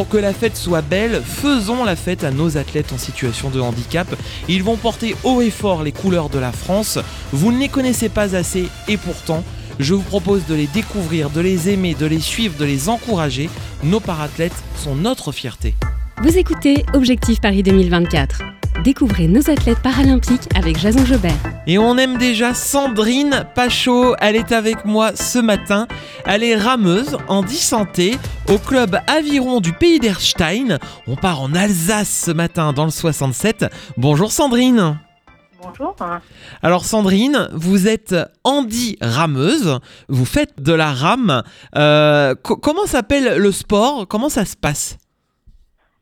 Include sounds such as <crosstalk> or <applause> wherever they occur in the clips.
pour que la fête soit belle, faisons la fête à nos athlètes en situation de handicap. Ils vont porter haut et fort les couleurs de la France. Vous ne les connaissez pas assez et pourtant, je vous propose de les découvrir, de les aimer, de les suivre, de les encourager. Nos parathlètes sont notre fierté. Vous écoutez Objectif Paris 2024. Découvrez nos athlètes paralympiques avec Jason Jobert. Et on aime déjà Sandrine Pachot. Elle est avec moi ce matin. Elle est rameuse en 10 santé au club Aviron du pays d'Erstein. On part en Alsace ce matin dans le 67. Bonjour Sandrine. Bonjour. Alors Sandrine, vous êtes Andy rameuse, vous faites de la rame. Euh, co- comment s'appelle le sport? Comment ça se passe?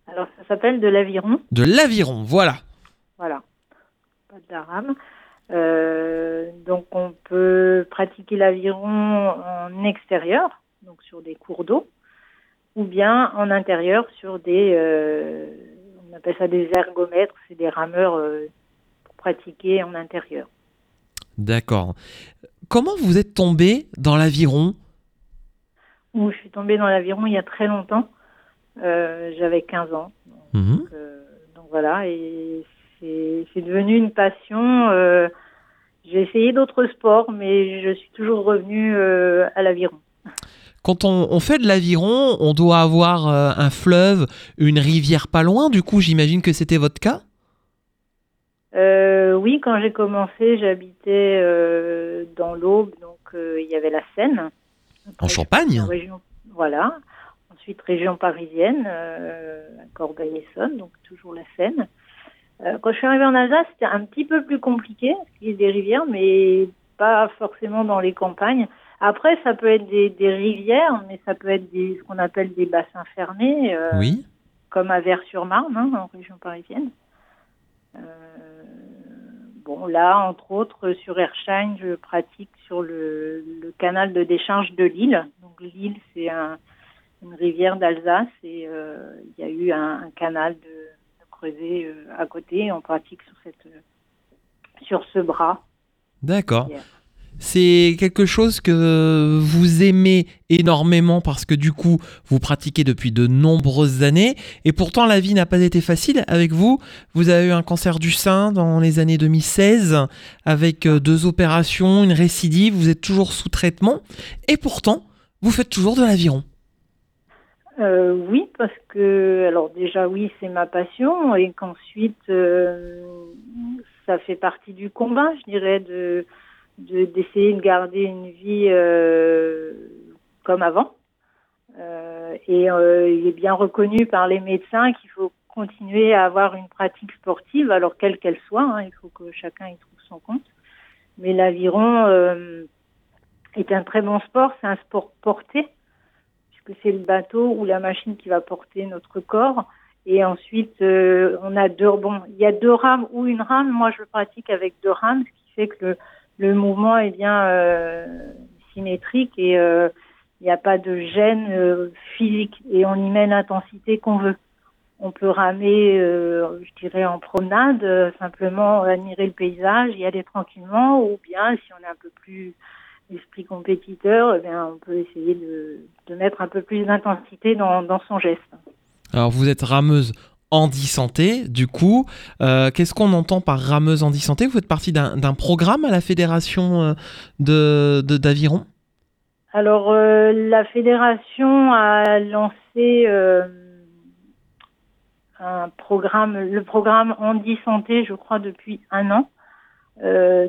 Alors, ça s'appelle de l'aviron. De l'aviron, voilà. Voilà. Pas de la rame. Euh, donc, on peut pratiquer l'aviron en extérieur, donc sur des cours d'eau, ou bien en intérieur sur des. euh, on appelle ça des ergomètres, c'est des rameurs euh, pour pratiquer en intérieur. D'accord. Comment vous êtes tombé dans l'aviron? Où je suis tombée dans l'aviron il y a très longtemps. Euh, J'avais 15 ans. Mhm. Donc, euh, donc voilà, et c'est devenu une passion. J'ai essayé d'autres sports, mais je suis toujours revenue à l'aviron. Quand on, on fait de l'aviron, on doit avoir euh, un fleuve, une rivière pas loin. Du coup, j'imagine que c'était votre cas? Euh, oui, quand j'ai commencé, j'habitais euh, dans l'Aube, donc il y avait la Seine. En Champagne? région, voilà. Ensuite, région parisienne, à Corbeil-Essonne, donc toujours la Seine. Quand je suis arrivée en Alsace, c'était un petit peu plus compliqué, parce qu'il y a des rivières, mais pas forcément dans les campagnes. Après, ça peut être des, des rivières, mais ça peut être des, ce qu'on appelle des bassins fermés, euh, Oui. comme à Vers-sur-Marne, hein, en région parisienne. Euh, bon, là, entre autres, sur Erstein, je pratique sur le, le canal de décharge de Lille. Donc, Lille, c'est un- une rivière d'Alsace et euh, il y a eu un, un canal de, de creusé euh, à côté. On pratique sur, cette, euh, sur ce bras. D'accord. C'est quelque chose que vous aimez énormément parce que du coup, vous pratiquez depuis de nombreuses années et pourtant la vie n'a pas été facile avec vous. Vous avez eu un cancer du sein dans les années 2016 avec euh, deux opérations, une récidive, vous êtes toujours sous traitement et pourtant, vous faites toujours de l'aviron. Euh, oui, parce que, alors déjà, oui, c'est ma passion, et qu'ensuite, euh, ça fait partie du combat, je dirais, de- d'essayer de, garder une vie euh, comme avant. Euh, et euh, il est bien reconnu par les médecins qu'il faut continuer à avoir une pratique sportive, alors quelle qu'elle soit, hein, il faut que chacun y trouve son compte. Mais l'aviron euh, est un très bon sport, c'est un sport porté puisque c'est le bateau ou la machine qui va porter notre corps. Et ensuite, euh, on a deux, bon, il y a deux rames ou une rame. Moi, je pratique avec deux rames, ce qui fait que le, le mouvement est bien euh, symétrique et euh, il n'y a pas de gêne euh, physique et on y met l'intensité qu'on veut. On peut ramer, je dirais, en promenade, simplement admirer le paysage, y aller tranquillement, ou bien si on est un peu plus esprit compétiteur, eh bien, on peut essayer de, de mettre un peu plus d'intensité dans, dans son geste. Alors vous êtes rameuse handisanté, du coup, euh, qu'est-ce qu'on entend par rameuse handisanté Vous faites partie d'un programme à la fédération euh, de d'aviron? Alors, euh, la fédération a lancé un programme, le programme Handi Santé, je crois, depuis un an.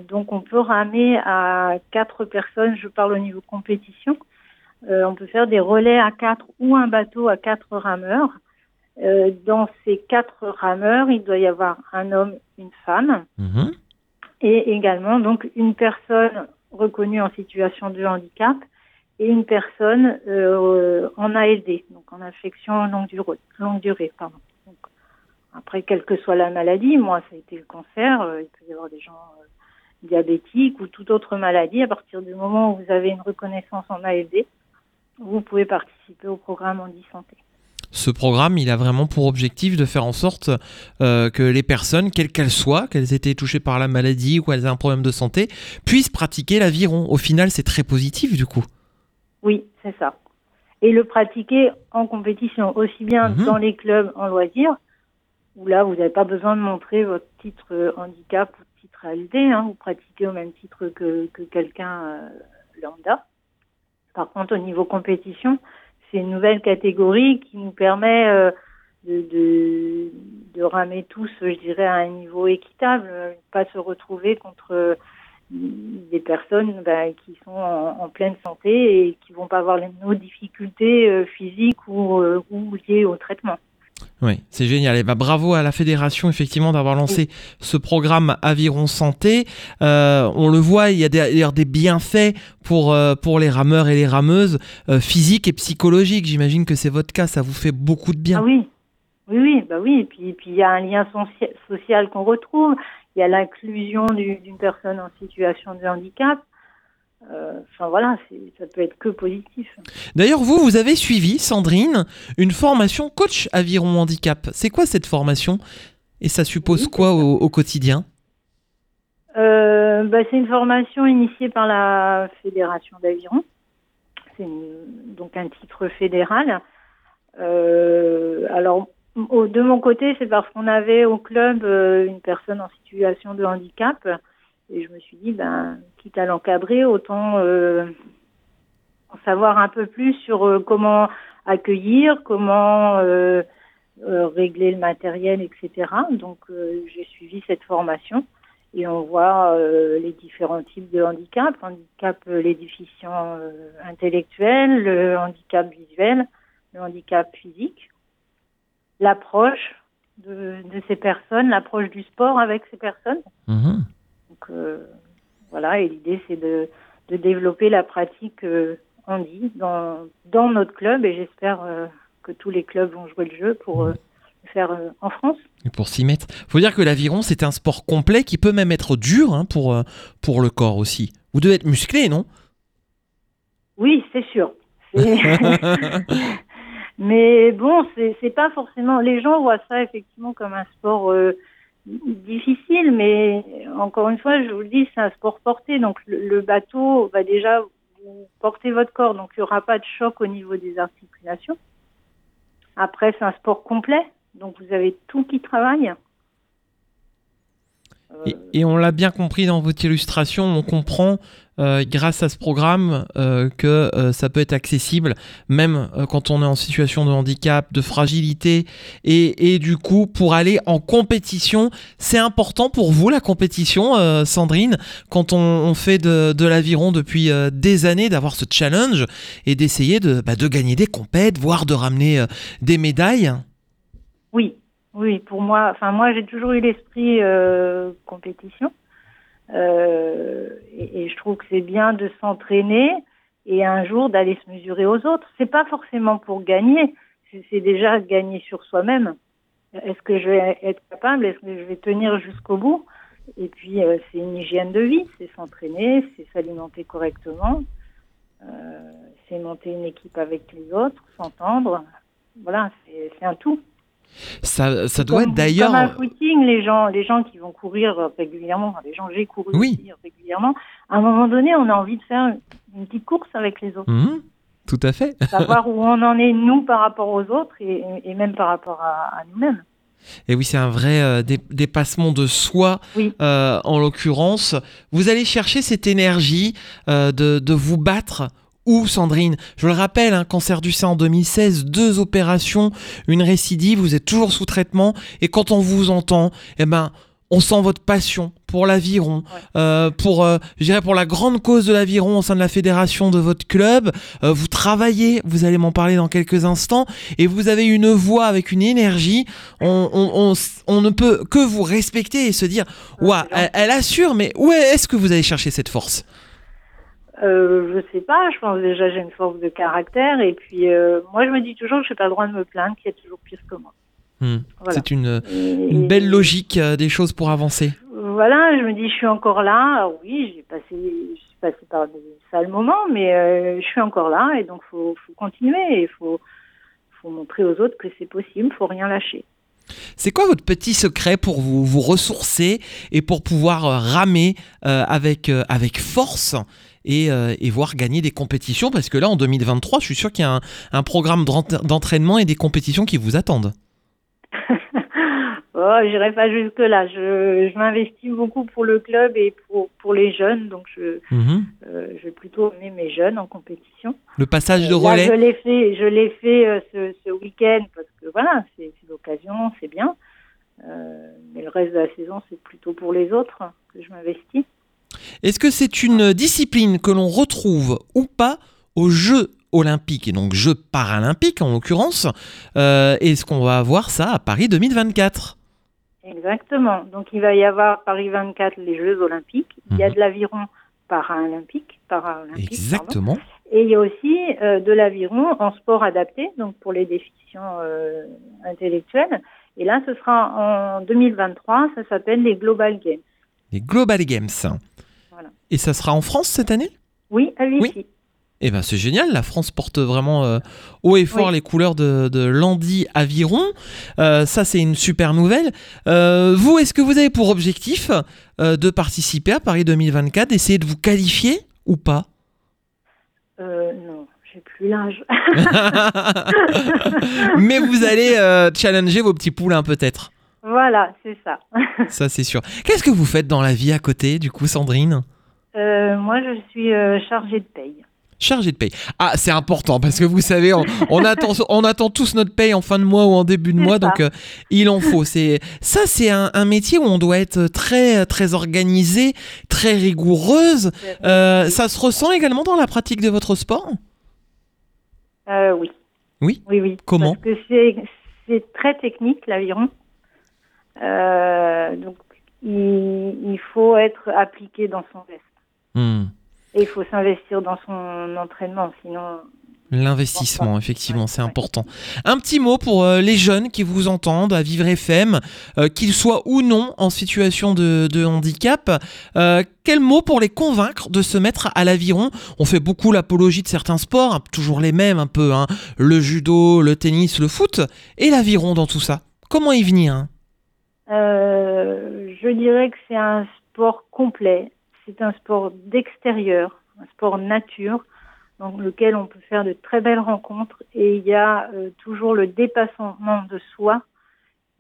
Donc, on peut ramer à quatre personnes, je parle au niveau compétition. On peut faire des relais à quatre ou un bateau à quatre rameurs. Euh, dans ces quatre rameurs, il doit y avoir un homme, une femme. Mhm. et également donc une personne reconnue en situation de handicap et une personne euh, en ALD, donc en affection longue durée. Longue durée pardon. Donc, Après, quelle que soit la maladie, moi, ça a été le cancer. euh, il peut y avoir des gens diabétiques ou toute autre maladie. À partir du moment où vous avez une reconnaissance en ALD, vous pouvez participer au programme Handi Santé. Ce programme, il a vraiment pour objectif de faire en sorte euh, que les personnes, quelles qu'elles soient, qu'elles aient été touchées par la maladie ou qu'elles aient un problème de santé, puissent pratiquer l'aviron. Au final, c'est très positif du coup. Oui, c'est ça. Et le pratiquer en compétition, aussi bien Mhm. dans les clubs en loisirs, où là, vous n'avez pas besoin de montrer votre titre euh, handicap ou titre ALD. Hein, vous pratiquez au même titre que, que quelqu'un euh, lambda. Par contre, au niveau compétition, c'est une nouvelle catégorie qui nous permet euh, de, ramer tous, je dirais, à un niveau équitable, euh, pas se retrouver contre euh, des personnes ben, qui sont en, pleine santé et qui vont pas avoir les, nos difficultés physiques ou liées au traitement. Oui, c'est génial. Et bah, bravo à la fédération effectivement d'avoir lancé ce programme Aviron Santé. Euh, on le voit, il y a d'ailleurs des bienfaits pour, euh, pour les rameurs et les rameuses euh, physiques et psychologiques. J'imagine que c'est votre cas, ça vous fait beaucoup de bien. Ah oui, oui, oui, bah oui. Et puis, et puis il y a un lien socia- social qu'on retrouve. Il y a l'inclusion du- d'une personne en situation de handicap. Euh, Enfin voilà, ça peut être que positif. D'ailleurs, vous, vous avez suivi, Sandrine, une formation coach Aviron Handicap. C'est quoi cette formation? Et ça suppose Oui, quoi au, au quotidien? Euh, bah, c'est une formation initiée par la Fédération d'aviron. C'est donc un titre fédéral. Euh, alors, au- de mon côté, c'est parce qu'on avait au club une personne en situation de handicap. Et je me suis dit, ben, quitte à l'encadrer, autant euh, en savoir un peu plus sur euh, comment accueillir, comment euh, régler le matériel, etc. Donc, j'ai suivi cette formation et on voit les différents types de handicap, handicap les déficients intellectuels, le handicap visuel, le handicap physique, l'approche de, de ces personnes, l'approche du sport avec ces personnes. Mhm. Donc euh, voilà, et l'idée c'est de, de développer la pratique euh, handi dans, dans notre club et j'espère euh, que tous les clubs vont jouer le jeu pour euh, le faire euh, en France. Et pour s'y mettre. faut dire que l'aviron, c'est un sport complet qui peut même être dur hein, pour, euh, pour le corps aussi. Vous devez être musclé, non? Oui, c'est sûr. <laughs> <laughs> Mais bon, c'est c'est pas forcément. Les gens voient ça effectivement comme un sport euh, difficile, mais encore une fois, je vous le dis, c'est un sport porté. Donc le, bateau va déjà vous porter votre corps, donc il n'y aura pas de choc au niveau des articulations. Après, c'est un sport complet, donc vous avez tout qui travaille. Et, et on l'a bien compris dans votre illustration, on comprend euh, grâce à ce programme euh, que euh, ça peut être accessible même euh, quand on est en situation de handicap, de fragilité. Et, et du coup pour aller en compétition, c'est important pour vous la compétition euh, Sandrine quand on, on fait de, de l'aviron depuis euh, des années d'avoir ce challenge et d'essayer de, bah, de gagner des compètes, voire de ramener euh, des médailles? Oui, oui, pour moi, enfin moi j'ai toujours eu l'esprit euh, compétition Euh, et, je trouve que c'est bien de s'entraîner et un jour d'aller se mesurer aux autres. C'est pas forcément pour gagner, c'est déjà gagner sur soi-même. Est-ce que je vais être capable Est-ce que je vais tenir jusqu'au bout? Et puis euh, c'est une hygiène de vie, c'est s'entraîner, c'est s'alimenter correctement, c'est monter une équipe avec les autres, s'entendre. Voilà, c'est un tout. Ça, ça doit Comme- être d'ailleurs... Comme un footing, les gens, les gens qui vont courir régulièrement, enfin, les gens j'ai couru Oui. aussi régulièrement, à un moment donné, on a envie de faire une petite course avec les autres. Mhm, tout à fait. <laughs> Savoir où on en est, nous, par rapport aux autres et, et même par rapport à, à nous-mêmes. Et oui, c'est un vrai euh, dé- dépassement de soi, Oui. euh, en l'occurrence. Vous allez chercher cette énergie euh, de, de vous battre. Où, Sandrine Je le rappelle, un cancer du sein en 2016, deux opérations, une récidive, vous êtes toujours sous traitement. Et quand on vous entend, eh ben, on sent votre passion pour l'aviron, euh, pour, euh, je dirais pour la grande cause de l'aviron au sein de la fédération de votre club. Euh, vous travaillez, vous allez m'en parler dans quelques instants, et vous avez une voix avec une énergie. On, on- on s- on ne peut que vous respecter et se dire, ouah, c'est elle, elle assure, mais où est-ce que vous allez chercher cette force? Euh, je sais pas, je pense déjà j'ai une force de caractère et puis euh, moi je me dis toujours que j'ai pas le droit de me plaindre qu'il y a toujours pire que moi. Hmm. Voilà. C'est une, belle logique euh, des choses pour avancer. Voilà, je me dis, je suis encore là. Alors oui, j'ai passé, je passé par des sales moments, mais euh, je suis encore là et donc faut, faut continuer. Il faut, faut montrer aux autres que c'est possible. Faut rien lâcher. C'est quoi votre petit secret pour vous, vous ressourcer et pour pouvoir euh, ramer euh, avec, euh, avec force et, et voir gagner des compétitions? Parce que là, en 2023, je suis sûr qu'il y a un, programme d'ent- d'entraînement et des compétitions qui vous attendent. Oh, j'irai pas jusque là. Je, je m'investis beaucoup pour le club et pour, pour les jeunes, donc je, Mhm. euh, je vais plutôt emmener mes jeunes en compétition. Le passage de Là, relais je l'ai fait, je l'ai fait euh, ce, ce week-end parce que voilà, c'est l'occasion, c'est bien. Euh, mais le reste de la saison, c'est plutôt pour les autres que je m'investis. Est-ce que c'est une discipline que l'on retrouve ou pas aux Jeux olympiques et donc Jeux paralympiques en l'occurrence Est-ce qu'on va avoir ça à Paris 2024 Exactement. Donc il va y avoir Paris 24 les Jeux Olympiques. Il y a Mhm. de l'aviron paralympique, paralympique. pardon. Exactement. Et il y a aussi euh, de l'aviron en sport adapté, donc pour les déficients euh, intellectuels. Et là, ce sera en 2023. Ça s'appelle les Global Games. Les Global Games. Voilà. Et ça sera en France cette année? Oui, à Vichy. Eh ben c'est génial, la France porte vraiment euh, haut et fort Oui. les couleurs de, de l'Andy Aviron. Euh, ça c'est une super nouvelle. Euh, vous, est-ce que vous avez pour objectif de participer à Paris 2024, d'essayer de vous qualifier ou pas? Euh, non, j'ai plus l'âge. <laughs> Mais vous allez challenger vos petits poulains peut-être. voilà, c'est ça. <laughs> Ça c'est sûr. Qu'est-ce que vous faites dans la vie à côté du coup Sandrine? Euh, moi, je suis chargée de paye. Chargé de paye. Ah, c'est important parce que vous savez, on, on attend, on attend tous notre paye en fin de mois ou en début de mois, ça. donc euh, il en faut. C'est ça, c'est un, un métier où on doit être très très organisé, très rigoureuse. Euh, ça se ressent également dans la pratique de votre sport? Euh, oui. Oui? Oui, oui. Comment? Parce que c'est, très technique, l'aviron. Donc, il, il faut être appliqué dans son geste. Hmm. Et il faut s'investir dans son entraînement, sinon... L'investissement, effectivement, c'est important. Un petit mot pour euh, les jeunes qui vous entendent à Vivre FM, euh, qu'ils soient ou non en situation de, de handicap. Euh, quel mot pour les convaincre de se mettre à l'aviron? On fait beaucoup l'apologie de certains sports, hein, toujours les mêmes un peu, hein, le judo, le tennis, le foot, et l'aviron dans tout ça. Comment y venir hein? Euh, je dirais que c'est un sport complet. C'est un sport d'extérieur, un sport nature, dans lequel on peut faire de très belles rencontres. Et il y a euh, toujours le dépassement de soi.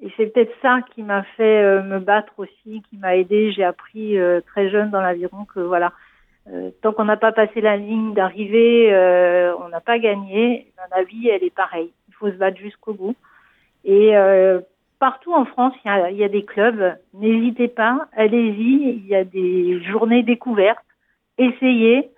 Et c'est peut-être ça qui m'a fait euh, me battre aussi, qui m'a aidé. J'ai appris euh, très jeune dans l'aviron que voilà, tant qu'on n'a pas passé la ligne d'arrivée, on n'a pas gagné. La vie, elle est pareille. Il faut se battre jusqu'au bout. Partout en France, il y a, des clubs. N'hésitez pas, allez-y. Il y a des journées découvertes. Essayez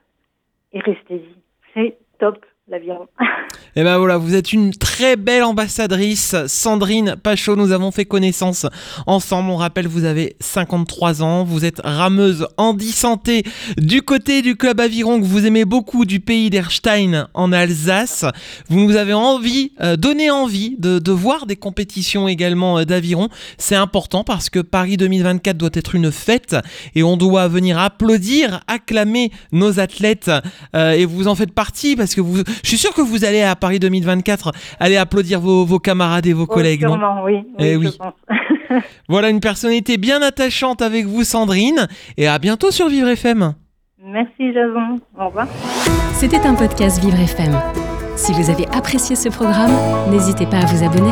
et restez-y. C'est top, l'aviron. <laughs> Et ben voilà, vous êtes une très belle ambassadrice, Sandrine Pachot. Nous avons fait connaissance ensemble. On rappelle, vous avez 53 ans, vous êtes rameuse handi santé du côté du club aviron que vous aimez beaucoup du pays d'Erstein en Alsace. Vous nous avez envie, euh, donné envie de, de voir des compétitions également euh, d'aviron. C'est important parce que Paris 2024 doit être une fête et on doit venir applaudir, acclamer nos athlètes euh, et vous en faites partie parce que vous, je suis sûr que vous allez à Paris 2024 aller applaudir vos, vos camarades et vos collègues. non Sûrement, oui. Eh oui, oui. je pense. <laughs> voilà une personnalité bien attachante avec vous Sandrine et à bientôt sur Vivre FM. Merci, Jason. Au revoir. C'était un podcast Vivre FM. Si vous avez apprécié ce programme, n'hésitez pas à vous abonner.